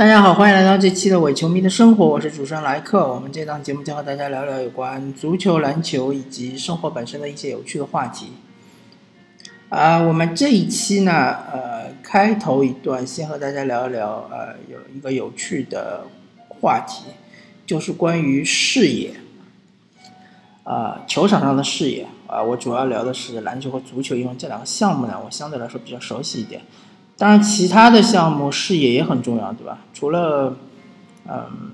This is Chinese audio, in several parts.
大家好，欢迎来到这期的伪球迷的生活，我是主持人莱克。我们这档节目将和大家聊聊有关足球、篮球以及生活本身的一些有趣的话题。啊，我们这一期呢，呃，开头一段先和大家聊一聊，呃，有一个有趣的话题，就是关于视野，啊，球场上的视野。啊，我主要聊的是篮球和足球，因为这两个项目呢，我相对来说比较熟悉一点。当然，其他的项目视野也很重要，对吧？除了，嗯，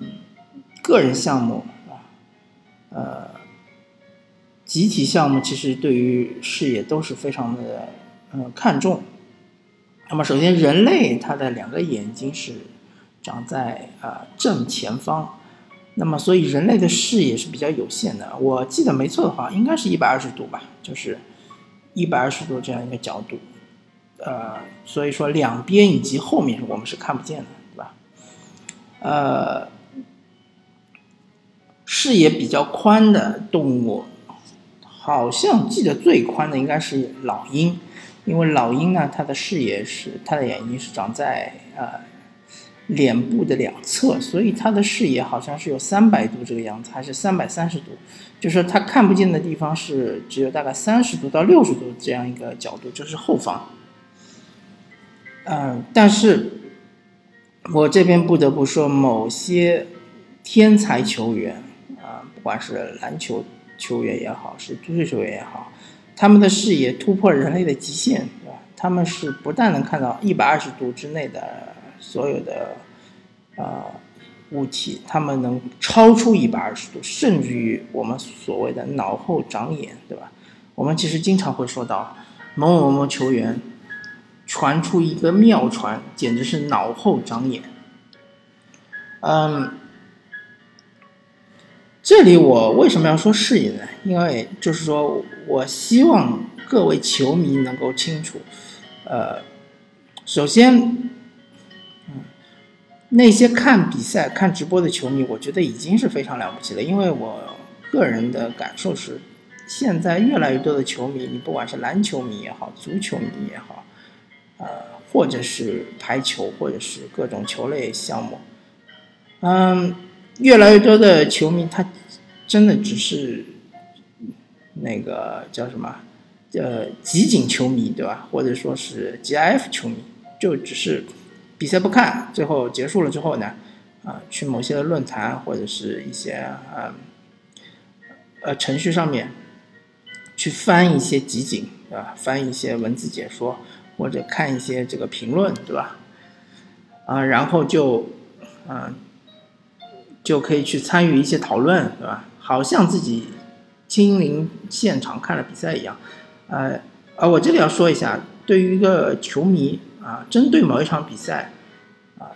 个人项目啊，呃，集体项目其实对于视野都是非常的嗯看重。那么，首先，人类他的两个眼睛是长在啊正前方，那么所以人类的视野是比较有限的。我记得没错的话，应该是一百二十度吧，就是一百二十度这样一个角度。呃，所以说两边以及后面我们是看不见的，对吧？呃，视野比较宽的动物，好像记得最宽的应该是老鹰，因为老鹰呢，它的视野是它的眼睛是长在呃脸部的两侧，所以它的视野好像是有三百度这个样子，还是三百三十度，就是它看不见的地方是只有大概三十度到六十度这样一个角度，就是后方。嗯，但是我这边不得不说，某些天才球员啊，不管是篮球球员也好，是足球球员也好，他们的视野突破人类的极限，对吧？他们是不但能看到一百二十度之内的所有的呃物体，他们能超出一百二十度，甚至于我们所谓的脑后长眼，对吧？我们其实经常会说到某某某球员。传出一个妙传，简直是脑后长眼。嗯，这里我为什么要说视野呢？因为就是说我希望各位球迷能够清楚，呃，首先，嗯，那些看比赛、看直播的球迷，我觉得已经是非常了不起了。因为我个人的感受是，现在越来越多的球迷，你不管是篮球迷也好，足球迷也好。呃，或者是排球，或者是各种球类项目，嗯，越来越多的球迷他真的只是那个叫什么，呃，集锦球迷对吧？或者说是 GIF 球迷，就只是比赛不看，最后结束了之后呢，啊，去某些论坛或者是一些呃呃程序上面去翻一些集锦，对吧？翻一些文字解说。或者看一些这个评论，对吧？啊，然后就，嗯，就可以去参与一些讨论，对吧？好像自己亲临现场看了比赛一样。呃，啊，我这里要说一下，对于一个球迷啊，针对某一场比赛啊，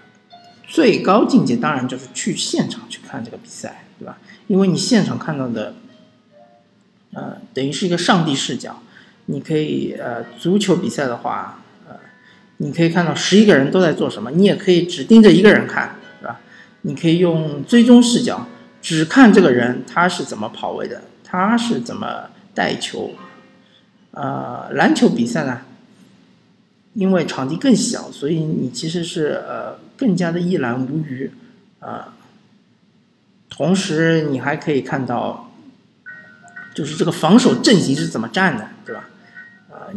最高境界当然就是去现场去看这个比赛，对吧？因为你现场看到的，呃，等于是一个上帝视角。你可以呃，足球比赛的话，呃，你可以看到十一个人都在做什么，你也可以只盯着一个人看，是吧？你可以用追踪视角，只看这个人他是怎么跑位的，他是怎么带球。呃，篮球比赛呢，因为场地更小，所以你其实是呃更加的一览无余啊。同时，你还可以看到，就是这个防守阵型是怎么站的，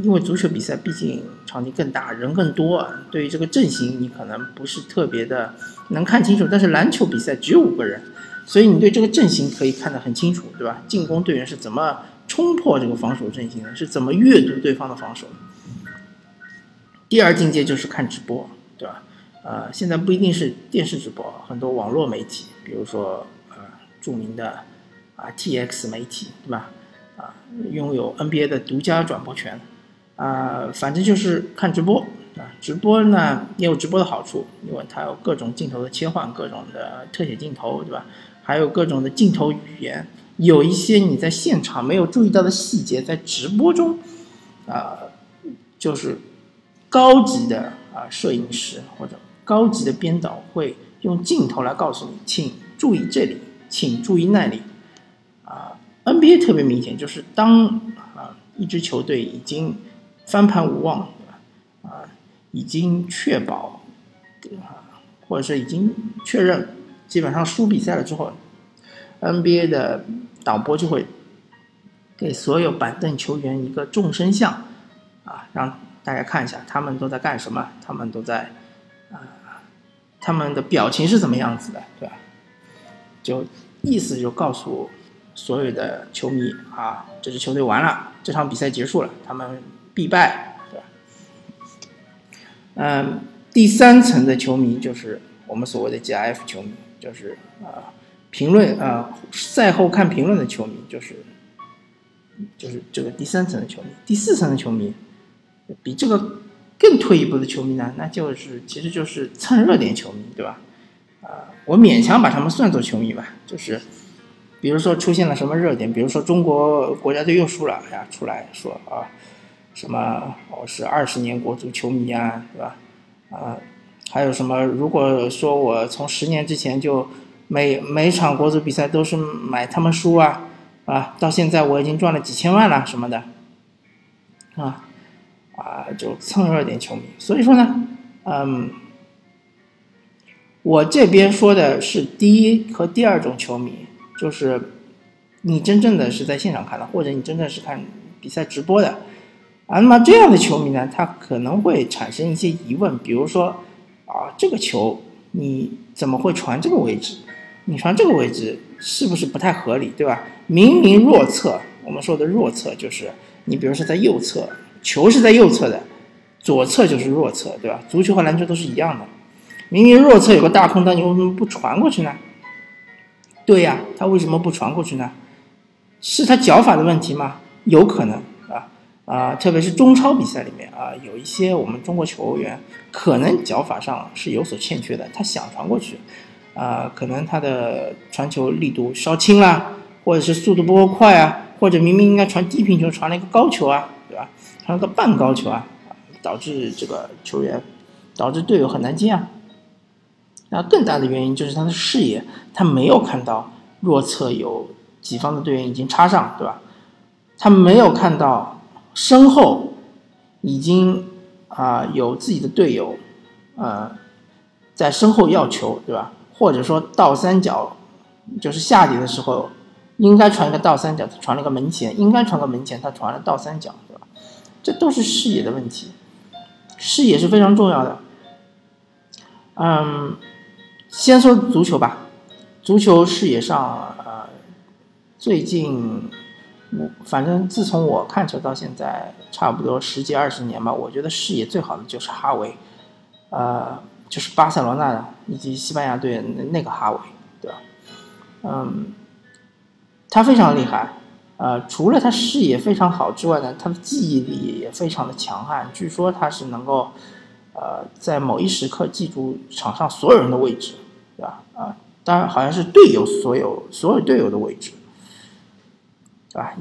因为足球比赛毕竟场地更大，人更多，对于这个阵型你可能不是特别的能看清楚。但是篮球比赛只有五个人，所以你对这个阵型可以看得很清楚，对吧？进攻队员是怎么冲破这个防守阵型的，是怎么阅读对方的防守。第二境界就是看直播，对吧？呃，现在不一定是电视直播，很多网络媒体，比如说呃著名的啊 TX 媒体，对吧？啊，拥有 NBA 的独家转播权。啊，反正就是看直播啊，直播呢也有直播的好处，因为它有各种镜头的切换，各种的特写镜头，对吧？还有各种的镜头语言，有一些你在现场没有注意到的细节，在直播中，啊，就是高级的啊摄影师或者高级的编导会用镜头来告诉你，请注意这里，请注意那里，啊，NBA 特别明显，就是当啊一支球队已经翻盘无望，啊，已经确保，啊，或者是已经确认基本上输比赛了之后，NBA 的导播就会给所有板凳球员一个众生相，啊，让大家看一下他们都在干什么，他们都在啊，他们的表情是怎么样子的，对吧？就意思就告诉所有的球迷啊，这支球队完了，这场比赛结束了，他们必败，对吧？嗯。第三层的球迷就是我们所谓的 GIF 球迷，就是啊评论啊赛后看评论的球迷，就是就是这个第三层的球迷。第四层的球迷，比这个更退一步的球迷呢，那就是其实就是蹭热点球迷，对吧？啊，我勉强把他们算作球迷吧。就是比如说出现了什么热点，比如说中国国家队又输了，哎呀，出来说啊什么我是二十年国足球迷啊，对吧？啊，还有什么？如果说我从十年之前就每每场国足比赛都是买他们书啊，啊，到现在我已经赚了几千万了什么的，啊，啊，就蹭热点球迷。所以说呢，嗯，我这边说的是第一和第二种球迷，就是你真正的是在现场看的，或者你真正是看比赛直播的。啊，那么这样的球迷呢，他可能会产生一些疑问，比如说，啊，这个球你怎么会传这个位置？你传这个位置是不是不太合理，对吧？明明弱侧，我们说的弱侧就是你比如说在右侧，球是在右侧的，左侧就是弱侧，对吧？足球和篮球都是一样的，明明弱侧有个大空当，你为什么不传过去呢？对呀，他为什么不传过去呢？是他脚法的问题吗？有可能。啊，特别是中超比赛里面啊，有一些我们中国球员可能脚法上是有所欠缺的，他想传过去，啊，可能他的传球力度稍轻啦，或者是速度不够快啊，或者明明应该传低平球，传了一个高球啊，对吧？传了个半高球啊，导致这个球员，导致队友很难接啊。那更大的原因就是他的视野，他没有看到弱侧有己方的队员已经插上，对吧？他没有看到。身后已经啊有自己的队友，呃，在身后要球，对吧？或者说倒三角，就是下底的时候应该传一个倒三角，他传了个门前；应该传个门前，他传了倒三角，对吧？这都是视野的问题，视野是非常重要的。嗯，先说足球吧，足球视野上，呃，最近。反正自从我看球到现在，差不多十几二十年吧。我觉得视野最好的就是哈维，呃，就是巴塞罗那的以及西班牙队那那个哈维，对吧？嗯，他非常厉害，呃，除了他视野非常好之外呢，他的记忆力也非常的强悍。据说他是能够，呃，在某一时刻记住场上所有人的位置，对吧？啊，当然好像是队友所有所有队友的位置。对吧？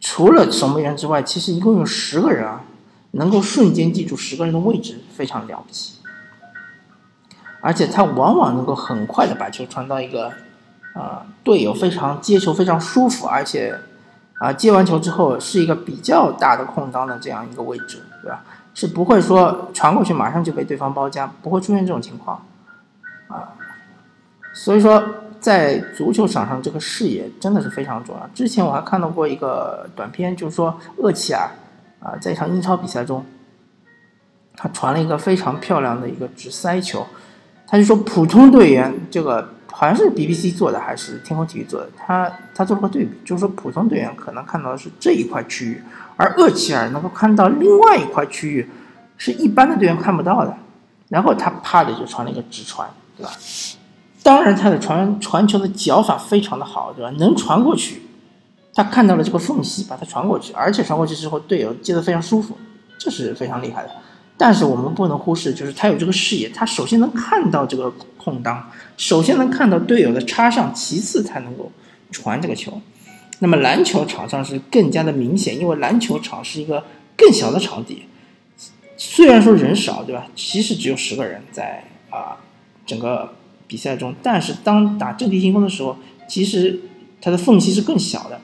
除了守门员之外，其实一共有十个人啊，能够瞬间记住十个人的位置，非常了不起。而且他往往能够很快的把球传到一个，啊，队友非常接球非常舒服，而且，啊，接完球之后是一个比较大的空档的这样一个位置，对吧？是不会说传过去马上就被对方包夹，不会出现这种情况，啊，所以说。在足球场上，这个视野真的是非常重要。之前我还看到过一个短片，就是说厄齐尔啊，在一场英超比赛中，他传了一个非常漂亮的一个直塞球，他就说普通队员这个好像是 BBC 做的还是天空体育做的，他他做了个对比，就是说普通队员可能看到的是这一块区域，而厄齐尔能够看到另外一块区域，是一般的队员看不到的，然后他啪的就传了一个直传，对吧？当然，他的传传球的脚法非常的好，对吧？能传过去，他看到了这个缝隙，把它传过去，而且传过去之后，队友接得非常舒服，这是非常厉害的。但是我们不能忽视，就是他有这个视野，他首先能看到这个空当，首先能看到队友的插上，其次才能够传这个球。那么篮球场上是更加的明显，因为篮球场是一个更小的场地，虽然说人少，对吧？其实只有十个人在啊，整个。比赛中，但是当打阵地进攻的时候，其实它的缝隙是更小的，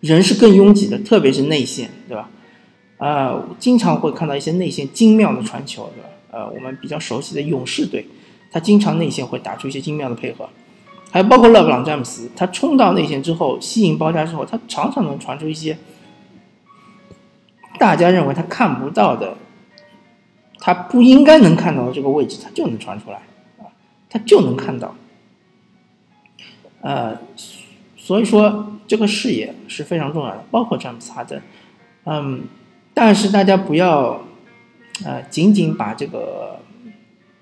人是更拥挤的，特别是内线，对吧？呃，经常会看到一些内线精妙的传球，对吧？呃，我们比较熟悉的勇士队，他经常内线会打出一些精妙的配合，还包括勒布朗詹姆斯，他冲到内线之后吸引包夹之后，他常常能传出一些大家认为他看不到的，他不应该能看到的这个位置，他就能传出来，他就能看到。呃，所以说这个视野是非常重要的，包括詹姆斯哈登，嗯，但是大家不要。呃，仅仅把这个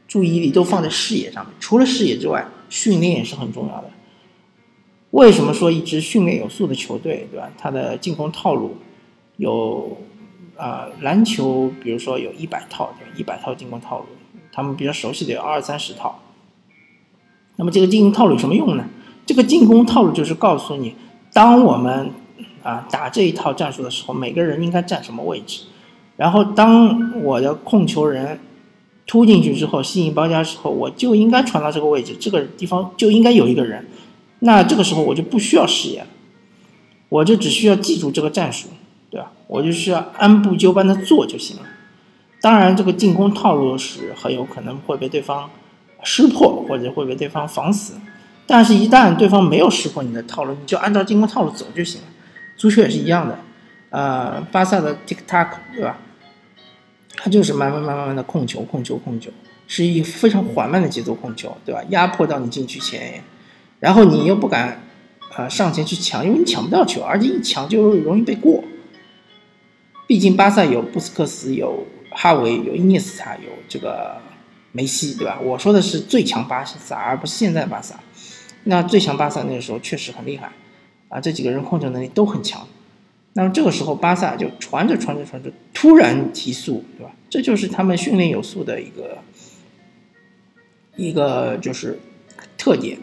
注意力都放在视野上面，除了视野之外，训练也是很重要的。为什么说一支训练有素的球队，对吧？他的进攻套路有啊，篮球比如说有一百套，对一百套进攻套路，他们比较熟悉的有二三十套。那么这个进攻套路有什么用呢？这个进攻套路就是告诉你，当我们啊打这一套战术的时候，每个人应该站什么位置。然后，当我的控球人突进去之后，吸引包夹时候，我就应该传到这个位置，这个地方就应该有一个人。那这个时候我就不需要视野了，我就只需要记住这个战术，对吧？我就需要按部就班的做就行了。当然，这个进攻套路是很有可能会被对方识破，或者会被对方防死。但是，一旦对方没有识破你的套路，你就按照进攻套路走就行了。足球也是一样的，呃，巴萨的 Tik Tak，对吧？他就是慢慢、慢慢、慢的控球、控球、控球，是以非常缓慢的节奏控球，对吧？压迫到你禁区前沿，然后你又不敢啊上前去抢，因为你抢不到球，而且一抢就容易被过。毕竟巴萨有布斯克斯、有哈维、有伊涅斯塔、有这个梅西，对吧？我说的是最强巴萨，而不是现在巴萨。那最强巴萨那个时候确实很厉害啊，这几个人控球能力都很强。那么这个时候，巴萨就传着传着传着，突然提速，对吧？这就是他们训练有素的一个一个就是特点，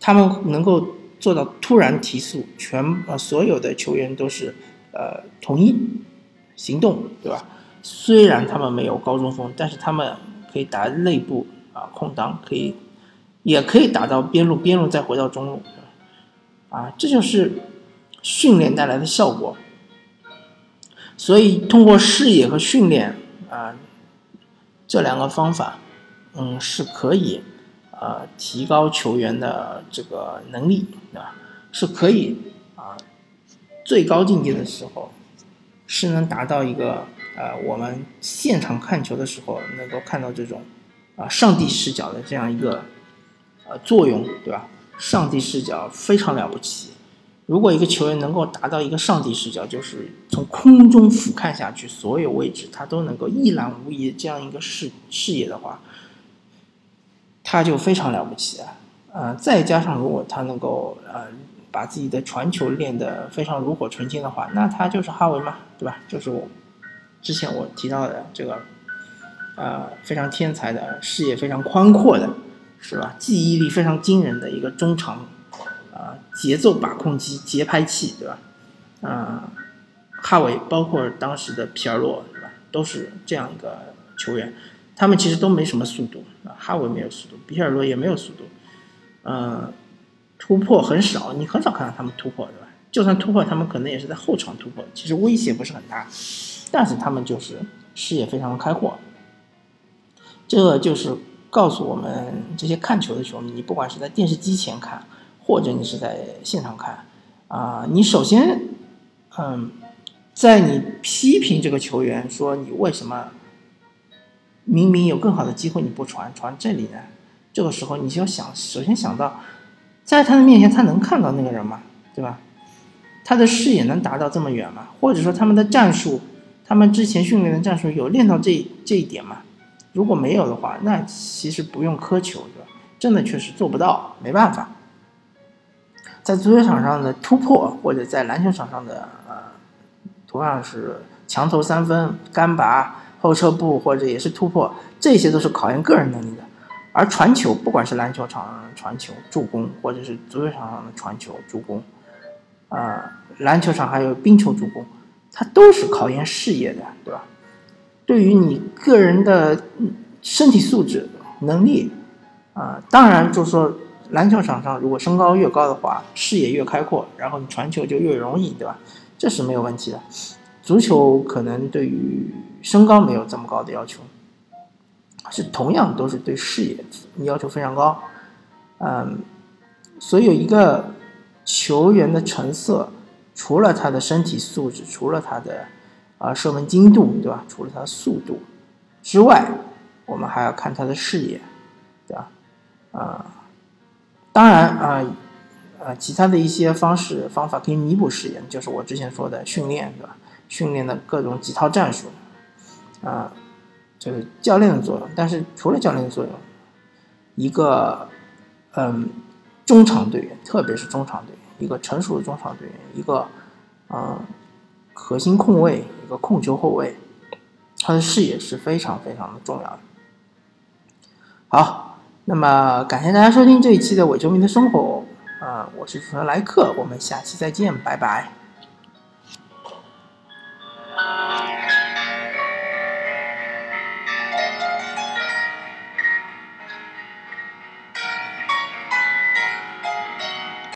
他们能够做到突然提速，全呃所有的球员都是呃统一行动，对吧？虽然他们没有高中锋，但是他们可以打内部啊空档，可以也可以打到边路，边路再回到中路，啊，这就是训练带来的效果。所以，通过视野和训练啊，这两个方法，嗯，是可以啊提高球员的这个能力，对吧？是可以啊最高境界的时候，是能达到一个呃我们现场看球的时候能够看到这种啊上帝视角的这样一个呃作用，对吧？上帝视角非常了不起。如果一个球员能够达到一个上帝视角，就是从空中俯瞰下去，所有位置他都能够一览无遗这样一个视视野的话，他就非常了不起啊！呃，再加上如果他能够呃把自己的传球练得非常炉火纯青的话，那他就是哈维嘛，对吧？就是我之前我提到的这个呃非常天才的视野非常宽阔的，是吧？记忆力非常惊人的一个中场。啊，节奏把控机、节拍器，对吧？啊，哈维包括当时的皮尔洛，对吧？都是这样一个球员。他们其实都没什么速度啊，哈维没有速度，皮尔洛也没有速度。嗯，突破很少，你很少看到他们突破，对吧？就算突破，他们可能也是在后场突破，其实威胁不是很大。但是他们就是视野非常的开阔。这就是告诉我们这些看球的球迷，你不管是在电视机前看。或者你是在现场看，啊，你首先，嗯，在你批评这个球员说你为什么明明有更好的机会你不传传这里呢？这个时候你就要想，首先想到，在他的面前他能看到那个人吗？对吧？他的视野能达到这么远吗？或者说他们的战术，他们之前训练的战术有练到这这一点吗？如果没有的话，那其实不用苛求，真的确实做不到，没办法。在足球场上的突破，或者在篮球场上的呃，同样是墙头三分、干拔、后撤步，或者也是突破，这些都是考验个人能力的。而传球，不管是篮球场上的传球助攻，或者是足球场上的传球助攻，啊，篮球场还有冰球助攻，它都是考验视野的，对吧？对于你个人的身体素质、能力，啊，当然就是说。篮球场上，如果身高越高的话，视野越开阔，然后你传球就越容易，对吧？这是没有问题的。足球可能对于身高没有这么高的要求，是同样都是对视野要求非常高。嗯，所以有一个球员的成色，除了他的身体素质，除了他的啊射门精度，对吧？除了他的速度之外，我们还要看他的视野，对吧？啊，当然啊，呃，其他的一些方式方法可以弥补视野，就是我之前说的训练，对吧？训练的各种几套战术，啊，这是教练的作用。但是除了教练的作用，一个。嗯，中场队员，特别是中场队员，一个成熟的中场队员一个嗯核心控卫一个控球后卫他的视野是非常非常的重要好那么感谢大家收听这一期的伪球迷的生活啊我是主持人莱克我们下期再见拜拜。